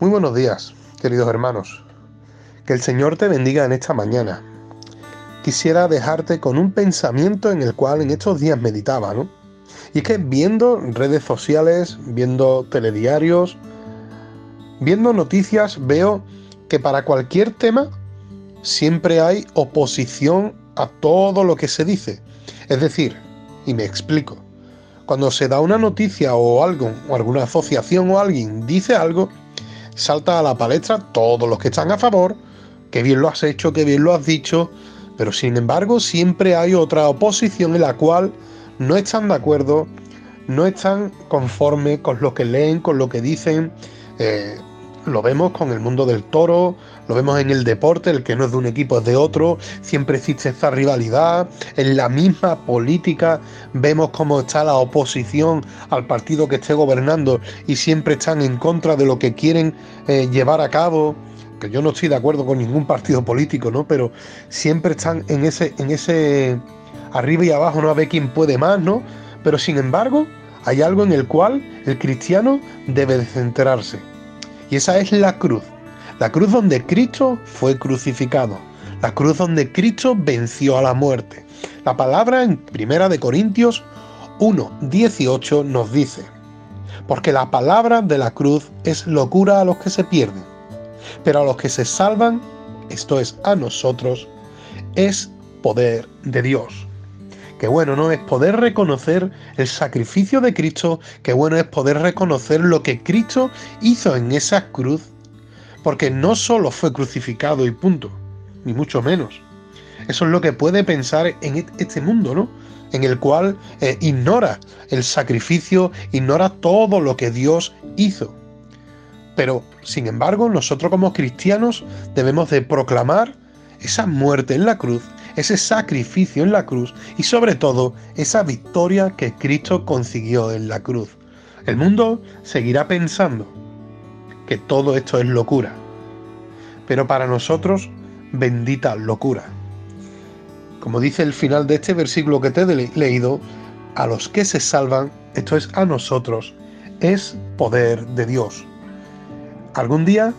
Muy buenos días, queridos hermanos. Que el Señor te bendiga en esta mañana. Quisiera dejarte con un pensamiento en el cual en estos días meditaba, ¿no? Y es que viendo redes sociales, viendo telediarios, viendo noticias, veo que para cualquier tema siempre hay oposición a todo lo que se dice. Es decir, y me explico, cuando se da una noticia o algo, o alguna asociación o alguien dice algo, salta a la palestra todos los que están a favor, que bien lo has hecho, que bien lo has dicho, pero sin embargo siempre hay otra oposición en la cual no están de acuerdo, no están conformes con lo que leen, con lo que dicen. Eh, lo vemos con el mundo del toro, lo vemos en el deporte, el que no es de un equipo es de otro, siempre existe esta rivalidad, en la misma política vemos cómo está la oposición al partido que esté gobernando y siempre están en contra de lo que quieren eh, llevar a cabo, que yo no estoy de acuerdo con ningún partido político, ¿no? Pero siempre están en ese, en ese arriba y abajo, no a ver quién puede más, ¿no? Pero sin embargo, hay algo en el cual el cristiano debe de centrarse y esa es la cruz. La cruz donde Cristo fue crucificado. La cruz donde Cristo venció a la muerte. La palabra en Primera de Corintios 1, 18 nos dice, porque la palabra de la cruz es locura a los que se pierden, pero a los que se salvan, esto es a nosotros, es poder de Dios. Qué bueno, ¿no? Es poder reconocer el sacrificio de Cristo, qué bueno es poder reconocer lo que Cristo hizo en esa cruz, porque no solo fue crucificado y punto, ni mucho menos. Eso es lo que puede pensar en e-, este mundo, ¿no? En el cual eh, ignora el sacrificio, ignora todo lo que Dios hizo. Pero, sin embargo, nosotros como cristianos debemos de proclamar esa muerte en la cruz ese sacrificio en la cruz y sobre todo esa victoria que Cristo consiguió en la cruz. El mundo seguirá pensando que todo esto es locura, pero para nosotros bendita locura. Como dice el final de este versículo que te he leído, a los que se salvan, esto es a nosotros, es poder de Dios. Algún día,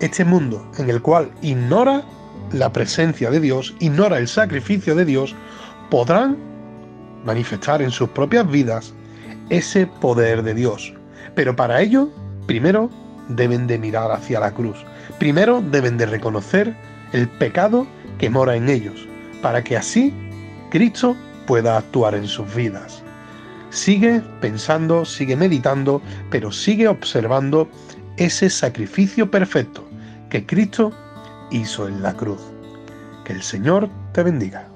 este mundo en el cual ignora la presencia de Dios, ignora el sacrificio de Dios, podrán manifestar en sus propias vidas ese poder de Dios. Pero para ello, primero deben de mirar hacia la cruz. Primero deben de reconocer el pecado que mora en ellos, para que así Cristo pueda actuar en sus vidas. Sigue pensando, sigue meditando, pero sigue observando ese sacrificio perfecto que Cristo hizo en la cruz. Que el Señor te bendiga.